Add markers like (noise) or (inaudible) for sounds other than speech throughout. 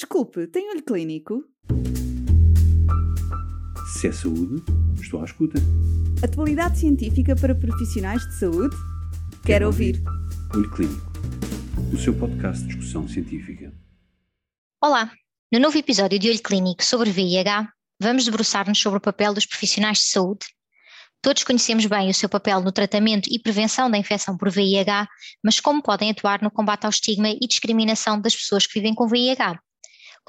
Desculpe, tem olho clínico? Se é saúde, estou à escuta. Atualidade científica para profissionais de saúde? Quero, Quero ouvir. ouvir. Olho Clínico, o seu podcast de discussão científica. Olá! No novo episódio de Olho Clínico sobre VIH, vamos debruçar-nos sobre o papel dos profissionais de saúde. Todos conhecemos bem o seu papel no tratamento e prevenção da infecção por VIH, mas como podem atuar no combate ao estigma e discriminação das pessoas que vivem com VIH?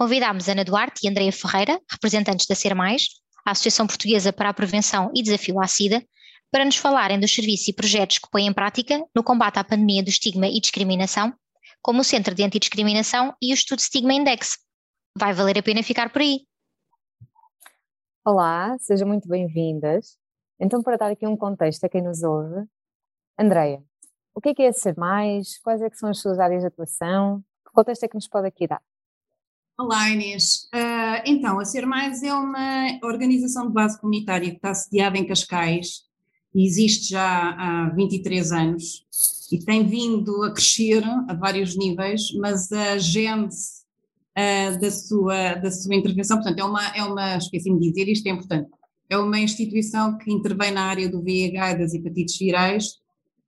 Convidámos Ana Duarte e Andreia Ferreira, representantes da Ser Mais, a Associação Portuguesa para a Prevenção e Desafio à SIDA, para nos falarem dos serviços e projetos que põem em prática no combate à pandemia do estigma e discriminação, como o Centro de Antidiscriminação e o Estudo Stigma Index. Vai valer a pena ficar por aí. Olá, sejam muito bem-vindas. Então, para dar aqui um contexto a quem nos ouve, Andreia, o que é que é ser mais? Quais é são as suas áreas de atuação? Que contexto é que nos pode aqui dar? Olá Inês, uh, então a Ser Mais é uma organização de base comunitária que está sediada em Cascais e existe já há 23 anos e tem vindo a crescer a vários níveis, mas a gênese uh, da, sua, da sua intervenção, portanto é uma, é uma esqueci-me de dizer, isto é importante, é uma instituição que intervém na área do VIH e das hepatites virais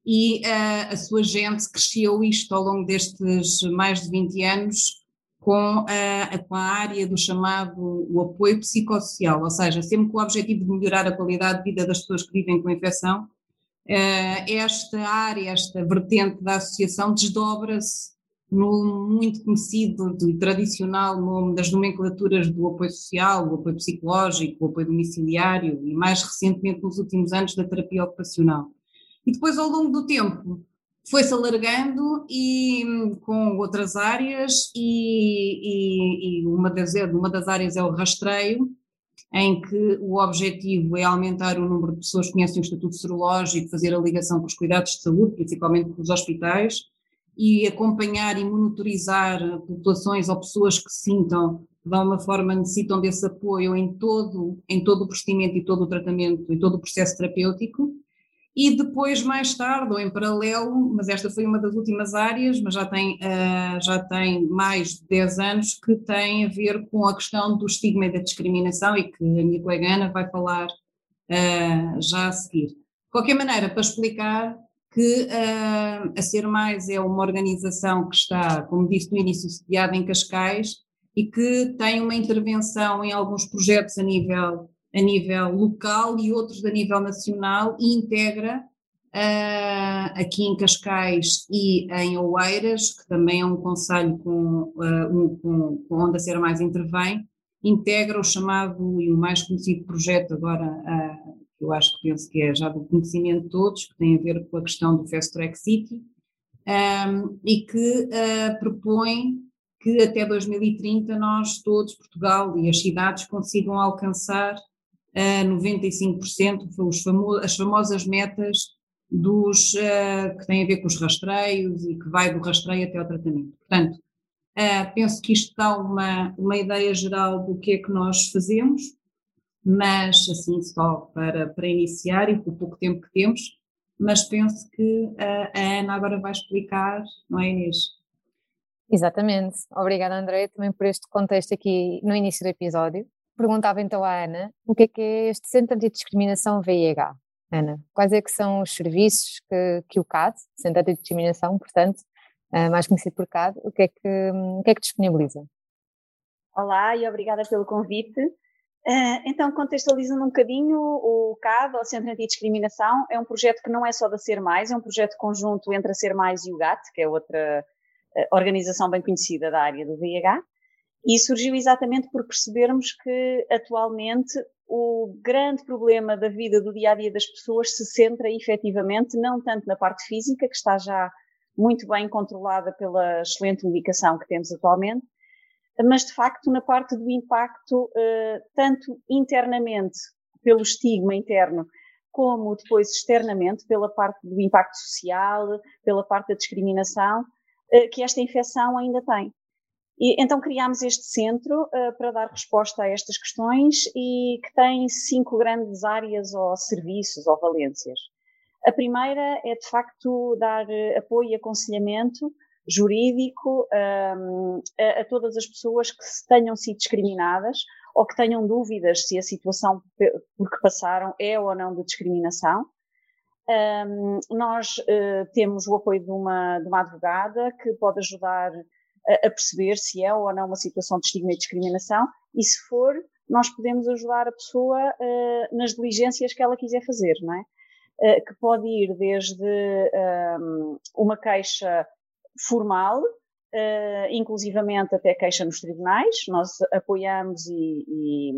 e uh, a sua gente cresceu isto ao longo destes mais de 20 anos com a, com a área do chamado o apoio psicossocial, ou seja, sempre com o objetivo de melhorar a qualidade de vida das pessoas que vivem com a infecção, eh, esta área, esta vertente da associação desdobra-se no muito conhecido e tradicional nome das nomenclaturas do apoio social, do apoio psicológico, do apoio domiciliário e mais recentemente nos últimos anos da terapia ocupacional. E depois ao longo do tempo foi-se alargando e com outras áreas e, e, e, uma, das, uma das áreas é o rastreio, em que o objetivo é aumentar o número de pessoas que conhecem o estatuto serológico, fazer a ligação com os cuidados de saúde, principalmente com os hospitais, e acompanhar e monitorizar populações ou pessoas que sintam, de alguma forma necessitam desse apoio em todo, em todo o procedimento e todo o tratamento, e todo o processo terapêutico, e depois, mais tarde, ou em paralelo, mas esta foi uma das últimas áreas, mas já tem, uh, já tem mais de 10 anos, que tem a ver com a questão do estigma e da discriminação e que a minha colega Ana vai falar uh, já a seguir. De qualquer maneira, para explicar que uh, a Ser Mais é uma organização que está, como disse no início, sediada em Cascais e que tem uma intervenção em alguns projetos a nível a nível local e outros a nível nacional e integra uh, aqui em Cascais e em Oeiras, que também é um conselho com, uh, um, com, com onde a Ser Mais intervém, integra o chamado e o mais conhecido projeto agora, uh, que eu acho que penso que é já do conhecimento de todos, que tem a ver com a questão do Fast Track City, um, e que propõe que até 2030 nós todos, Portugal e as cidades, consigam alcançar a 95%, os famo as famosas metas dos, uh, que têm a ver com os rastreios e que vai do rastreio até ao tratamento. Portanto, uh, penso que isto dá uma, uma ideia geral do que é que nós fazemos, mas assim só para, para iniciar e com o pouco tempo que temos, mas penso que a Ana agora vai explicar, não é Inês? Exatamente. Obrigada André também por este contexto aqui no início do episódio. Perguntava então à Ana o que é que é este Centro de Discriminação VIH. Ana, quais é que são os serviços que, que o CAD, Centro de Discriminação, portanto, eh, mais conhecido por CAD, o que é que, o que, é que disponibiliza? Olá e obrigada pelo convite. Eh, então, contextualizando um bocadinho, o CAD, o Centro Antidiscriminação, é um projeto que não é só da Ser Mais, é um projeto conjunto entre a Ser Mais e o GAT, que é outra eh, organização bem conhecida da área do VIH. E surgiu exatamente por percebermos que atualmente o grande problema da vida do dia a dia das pessoas se centra efetivamente não tanto na parte física, que está já muito bem controlada pela excelente medicação que temos atualmente, mas de facto na parte do impacto, eh, tanto internamente pelo estigma interno, como depois externamente pela parte do impacto social, pela parte da discriminação, eh, que esta infecção ainda tem. E, então criámos este centro uh, para dar resposta a estas questões e que tem cinco grandes áreas ou serviços ou valências. A primeira é de facto dar uh, apoio e aconselhamento jurídico um, a, a, todas as pessoas que tenham sido discriminadas ou que tenham dúvidas se a situação por que passaram é ou não de discriminação. Um, nós uh, temos o apoio de uma, de uma advogada que pode ajudar a, perceber se é ou não uma situação de estigma e discriminação e se for, nós podemos ajudar a pessoa uh, nas diligências que ela quiser fazer, não é? Uh, que pode ir desde um, uma queixa formal, uh, inclusivamente até queixa nos tribunais. Nós apoiamos e, e,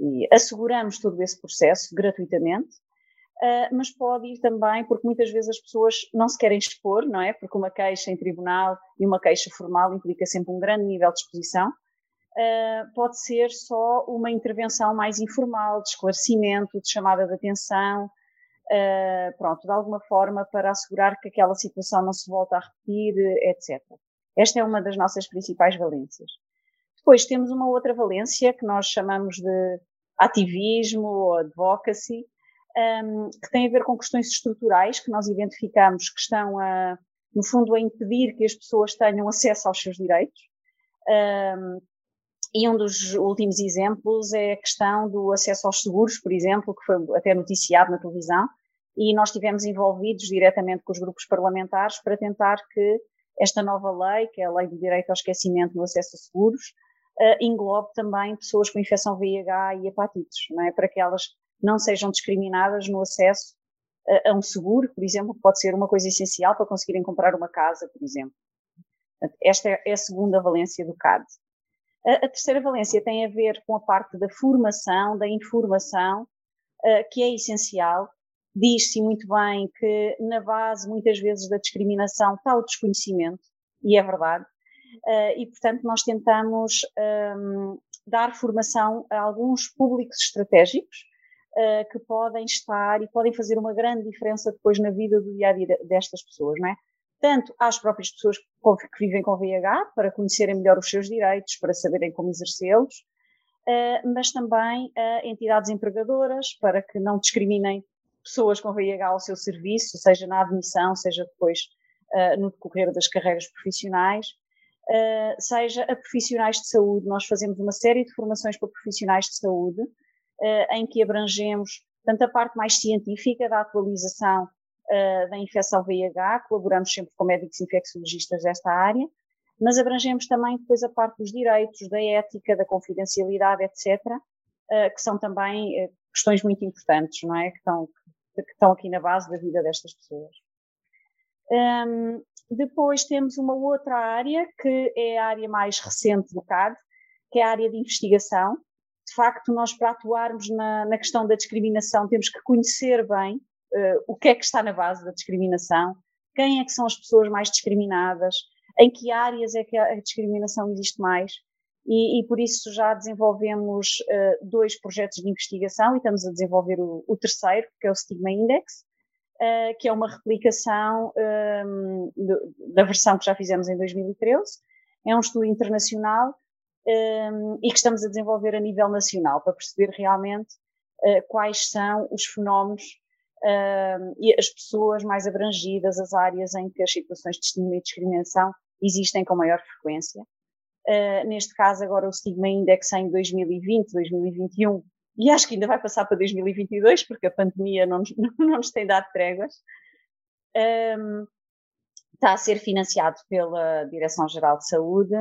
e asseguramos todo esse processo gratuitamente. Uh, mas pode ir também, porque muitas vezes as pessoas não se querem expor, não é? Porque uma queixa em tribunal e uma queixa formal implica sempre um grande nível de exposição. Uh, pode ser só uma intervenção mais informal, de esclarecimento, de chamada de atenção, uh, pronto, de alguma forma para assegurar que aquela situação não se volta a repetir, etc. Esta é uma das nossas principais valências. Depois temos uma outra valência que nós chamamos de ativismo ou advocacy, um, que tem a ver com questões estruturais que nós identificamos que estão a, no fundo, a impedir que as pessoas tenham acesso aos seus direitos. Um, e um dos últimos exemplos é a questão do acesso aos seguros, por exemplo, que foi até noticiado na televisão, e nós estivemos envolvidos diretamente com os grupos parlamentares para tentar que esta nova lei, que é a Lei do Direito ao Esquecimento no Acesso a Seguros, uh, englobe também pessoas com infecção VIH e hepatites, não é? para que elas não sejam discriminadas no acesso a, a um seguro, por exemplo, que pode ser uma coisa essencial para conseguirem comprar uma casa, por exemplo. Esta é a segunda valência do CAD. A, a terceira valência tem a ver com a parte da formação, da informação, que é essencial. Diz-se muito bem que na base, muitas vezes, da discriminação está o desconhecimento, e é verdade. E, portanto, nós tentamos um, dar formação a alguns públicos estratégicos uh, que podem estar e podem fazer uma grande diferença depois na vida do dia a dia destas pessoas, não é? tanto às próprias pessoas que vivem com VIH, para conhecerem melhor os seus direitos, para saberem como exercê-los, eh, mas também a entidades empregadoras, para que não discriminem pessoas com VIH ao seu serviço, seja na admissão, seja depois eh, no decorrer das carreiras profissionais, eh, seja a profissionais de saúde. Nós fazemos uma série de formações para profissionais de saúde, em que abrangemos tanto a parte mais científica da atualização uh, da infecção VIH, colaboramos sempre com médicos infecciologistas desta área, mas abrangemos também depois a parte dos direitos, da ética, da confidencialidade, etc., eh, que são também questões muito importantes, não é? Que estão, que estão aqui na base da vida destas pessoas. Um, depois temos uma outra área, que é a área mais recente do CAD, que é a área de investigação. De facto, nós para atuarmos na, na questão da discriminação temos que conhecer bem uh, o que é que está na base da discriminação, quem é que são as pessoas mais discriminadas, em que áreas é que a discriminação existe mais. E, e por isso já desenvolvemos uh, dois projetos de investigação e estamos a desenvolver o, o terceiro, que é o Stigma Index, uh, que é uma replicação um, ehm, da versão que já fizemos em 2013. É um estudo internacional um, e que estamos a desenvolver a nível nacional para perceber realmente uh, quais são os fenómenos e as pessoas mais abrangidas, as áreas em que as situações de discriminação existem com maior frequência. Uh, neste caso, agora o Stigma Index em 2020, 2021, e acho que ainda vai passar para 2022, porque a pandemia não nos, (laughs) não nos tem dado tréguas, um, está a ser financiado pela Direção-Geral de Saúde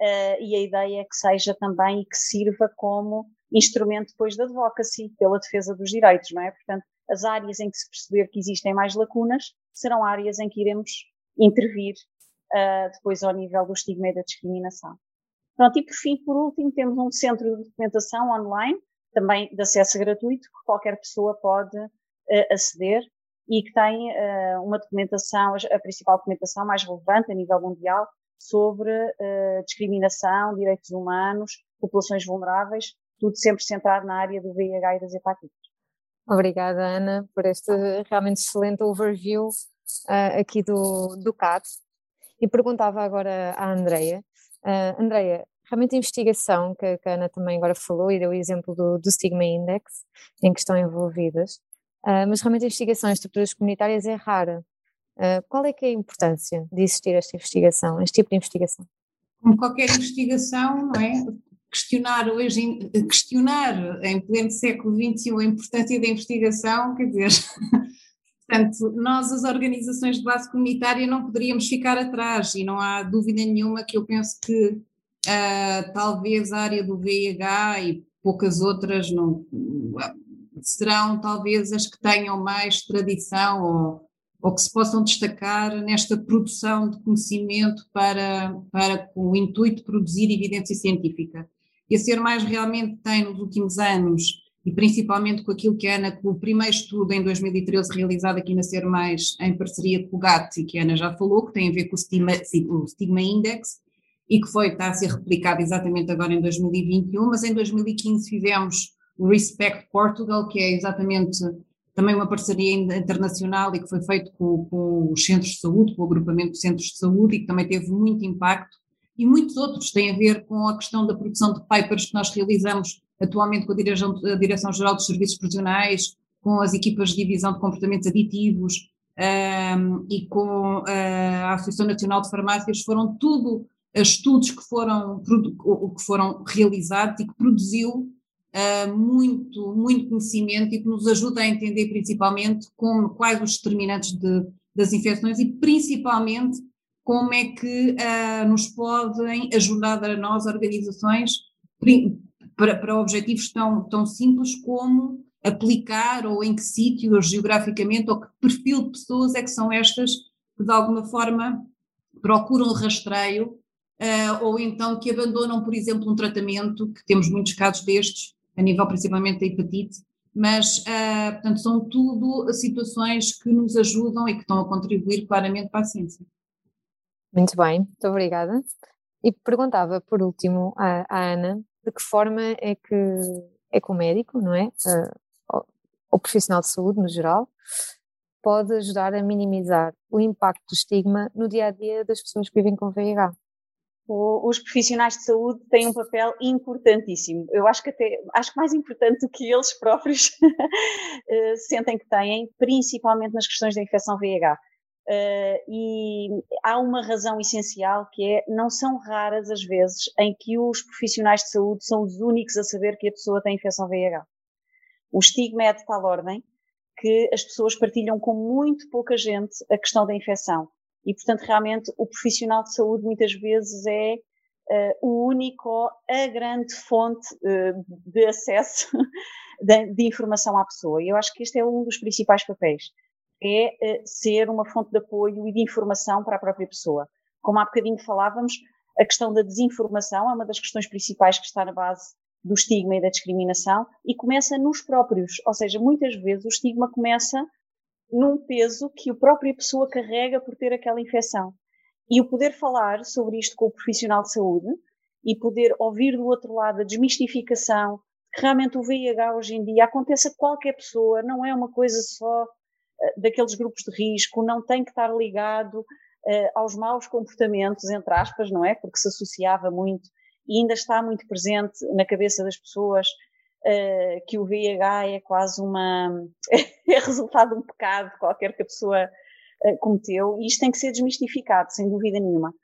uh, e a ideia é que seja também e que sirva como instrumento depois da advocacy, pela defesa dos direitos, não é? Portanto, as áreas em que se perceber que existem mais lacunas serão áreas em que iremos intervir uh, depois ao nível do estigma e da discriminação. Pronto, e por fim, por último, temos um centro de documentação online, também de acesso gratuito, que qualquer pessoa pode uh, aceder e que tem uh, uma documentação, a principal documentação mais relevante a nível mundial sobre discriminação, direitos humanos, populações vulneráveis, tudo sempre centrado na área do VIH e das hepatites. Obrigada, Ana, por este realmente excelente overview uh, aqui do, do CAT. E perguntava agora à Andreia. Uh, Andreia, realmente a investigação que, que, a Ana também agora falou e deu o exemplo do, do Stigma Index, em que estão envolvidas, uh, mas realmente a investigação em estruturas comunitárias é rara. Uh, qual é que é a importância de existir esta investigação, este tipo de investigação? Como qualquer investigação, não é? Questionar hoje, questionar em pleno século XXI a importância da investigação, quer dizer, (laughs) portanto, nós as organizações de base comunitária não poderíamos ficar atrás e não há dúvida nenhuma que eu penso que uh, talvez a área do VIH e poucas outras não, serão talvez as que tenham mais tradição ou ou que se possam destacar nesta produção de conhecimento para, para com o intuito de produzir evidência científica. E a Ser Mais realmente tem nos últimos anos, e principalmente com aquilo que a Ana, com o primeiro estudo em 2013 realizado aqui na Ser Mais em parceria com o GAT, e que a Ana já falou, que tem a ver com o Stigma, o Stigma Index, e que foi, está a ser replicado exatamente agora em 2021, mas em 2015 fizemos o Respect Portugal, que é exatamente também uma parceria internacional e que foi feito com, com, os centros de saúde, com o agrupamento de centros de saúde e que também teve muito impacto, e muitos outros têm a ver com a questão da produção de papers que nós realizamos atualmente com a Direção-Geral Direção dos Serviços Prisionais, com as equipas de divisão de comportamentos aditivos um, e com a Associação Nacional de Farmácias, foram tudo estudos que foram, que foram realizados e que produziu uh, muito, muito conhecimento e que nos ajuda a entender principalmente como, quais os determinantes de, das infecções e principalmente como é que uh, nos podem ajudar a nós, organizações, para, para objetivos tão, tão simples como aplicar ou em que sítio geograficamente ou que perfil de pessoas é que são estas que de alguma forma procuram rastreio uh, ou então que abandonam, por exemplo, um tratamento, que temos muitos casos destes, a nível principalmente da hepatite, mas, uh, portanto, são tudo situações que nos ajudam e que estão a contribuir claramente para a ciência. Muito bem, muito obrigada. E perguntava, por último, à, à Ana, de que forma é que, é que o médico, não é? Uh, o profissional de saúde, no geral, pode ajudar a minimizar o impacto do estigma no dia a dia das pessoas que vivem com VIH? Os profissionais de saúde têm um papel importantíssimo. Eu acho que até acho que mais importante do que eles próprios (laughs) eh, sentem que têm, principalmente nas questões da infecção VIH. Uh, eh, e há uma razão essencial que é não são raras as vezes em que os profissionais de saúde são os únicos a saber que a pessoa tem infecção VIH. O estigma é de tal ordem que as pessoas partilham com muito pouca gente a questão da infecção e, portanto, realmente o profissional de saúde muitas vezes é uh, o único, a grande fonte uh, de acesso (laughs) de, de, informação à pessoa. E eu acho que este é um dos principais papéis, é uh, ser uma fonte de apoio e de informação para a própria pessoa. Como há bocadinho falávamos, a questão da desinformação é uma das questões principais que está na base do estigma e da discriminação e começa nos próprios, ou seja, muitas vezes o estigma começa num peso que a própria pessoa carrega por ter aquela infecção. E o poder falar sobre isto com o profissional de saúde e poder ouvir do outro lado a desmistificação, que realmente o VIH hoje em dia acontece a qualquer pessoa, não é uma coisa só uh, daqueles grupos de risco, não tem que estar ligado uh, aos maus comportamentos, entre aspas, não é? Porque se associava muito e ainda está muito presente na cabeça das pessoas uh, que o VIH é quase uma. (laughs) é resultado de um pecado qualquer que a pessoa uh, cometeu, e isto tem que ser desmistificado, sem dúvida nenhuma.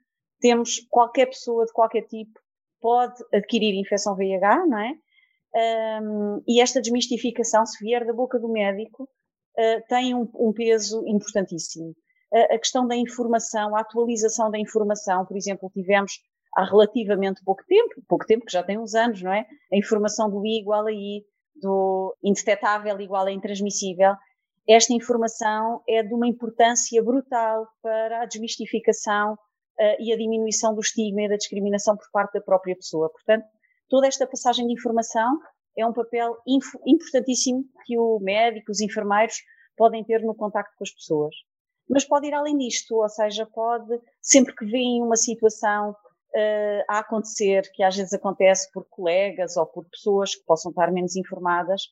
Temos qualquer pessoa de qualquer tipo pode adquirir infecção VIH, não é? Um, e esta desmistificação, se vier da boca do médico, uh, tem um, um, peso importantíssimo. a questão da informação, a atualização da informação, por exemplo, tivemos há relativamente pouco tempo, pouco tempo que já tem uns anos, não é? A informação do I igual a I, do indetetável igual a intransmissível, esta informação é de uma importância brutal para a desmistificação uh, e a diminuição do estigma e da discriminação por parte da própria pessoa. Portanto, toda esta passagem de informação é um papel importantíssimo que o médico, os enfermeiros podem ter no contacto com as pessoas. Mas pode ir além disto, ou seja, pode, sempre que veem uma situação uh, a acontecer, que às vezes acontece por colegas ou por pessoas que possam estar menos informadas,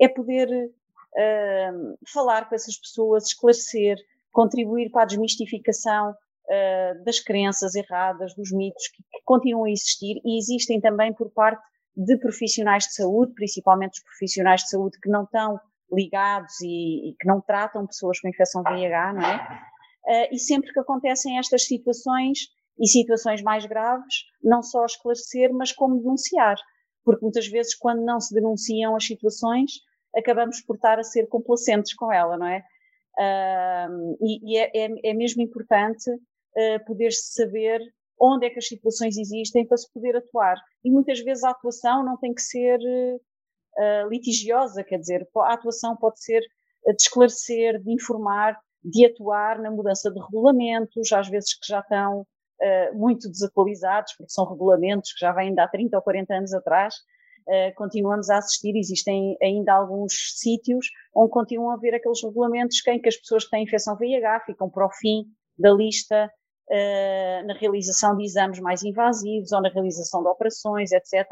é poder uh, falar com essas pessoas, esclarecer, contribuir para a desmistificação uh, das crenças erradas, dos mitos que, que continuam a existir e existem também por parte de profissionais de saúde, principalmente os profissionais de saúde que não estão ligados e, e, que não tratam pessoas com infecção VIH, não é? uh, e sempre que acontecem estas situações e situações mais graves, não só esclarecer, mas como denunciar, porque muitas vezes quando não se denunciam as situações, acabamos por estar a ser complacentes com ela, não é? Uh, e, e é, é, é, mesmo importante uh, poder-se saber onde é que as situações existem para se poder atuar. E muitas vezes a atuação não tem que ser uh, litigiosa, quer dizer, a atuação pode ser de esclarecer, de informar, de atuar na mudança de regulamentos, às vezes que já estão uh, muito desatualizados, porque são regulamentos que já vêm de há 30 ou 40 anos atrás, uh, continuamos a assistir, existem ainda alguns sítios onde continuam a haver aqueles regulamentos em que as pessoas que têm infecção VIH ficam para o fim da lista uh, na realização de exames mais invasivos ou na realização de operações, etc.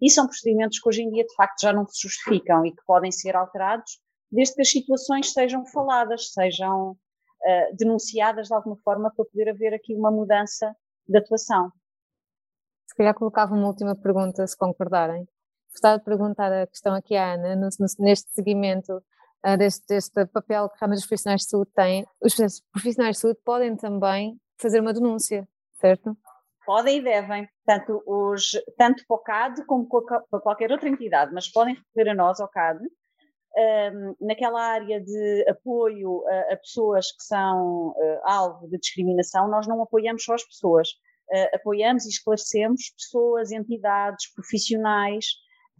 E são procedimentos que hoje em dia de facto já não se justificam e que podem ser alterados desde que as situações sejam faladas, sejam uh, denunciadas de alguma forma para poder haver aqui uma mudança de atuação. Se calhar colocava uma última pergunta, se concordarem. Gostava de perguntar a questão aqui à Ana, no, no, neste seguimento uh, deste, deste, papel que realmente os profissionais de saúde têm, os profissionais de saúde podem também fazer uma denúncia, certo? Podem e devem, tanto, os, tanto para o CAD como para qualquer outra entidade, mas podem recorrer a nós, ao CAD, um, naquela área de apoio a, a pessoas que são uh, alvo de discriminação, nós não apoiamos só as pessoas, uh, apoiamos e esclarecemos pessoas, entidades, profissionais,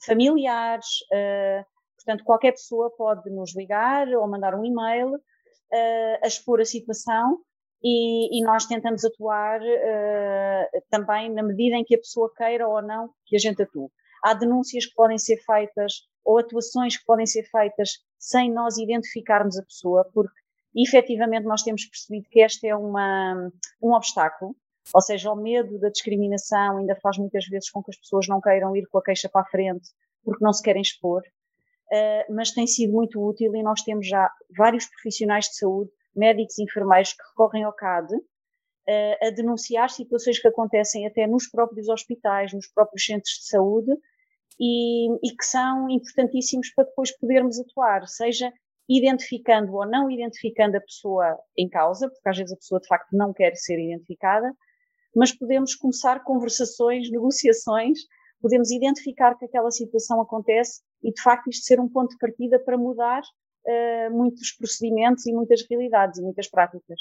familiares, uh, portanto, qualquer pessoa pode nos ligar ou mandar um e-mail a expor a situação e, e nós tentamos atuar também na medida em que a pessoa queira ou não que a gente atue. Há denúncias que podem ser feitas ou atuações que podem ser feitas sem nós identificarmos a pessoa, porque efetivamente nós temos percebido que este é uma, um obstáculo, ou seja, o medo da discriminação ainda faz muitas vezes com que as pessoas não queiram ir com a queixa para a frente porque não se querem expor, uh, mas tem sido muito útil e nós temos já vários profissionais de saúde, médicos e enfermeiros que recorrem ao CAD uh, a denunciar situações que acontecem até nos próprios hospitais, nos próprios centros de saúde, e, e que são importantíssimos para depois podermos atuar, seja identificando ou não identificando a pessoa em causa, porque às vezes a pessoa de facto não quer ser identificada, mas podemos começar conversações, (laughs) negociações, podemos identificar que aquela situação acontece e de facto isto ser um ponto de partida para mudar uh, muitos procedimentos e muitas realidades e muitas práticas.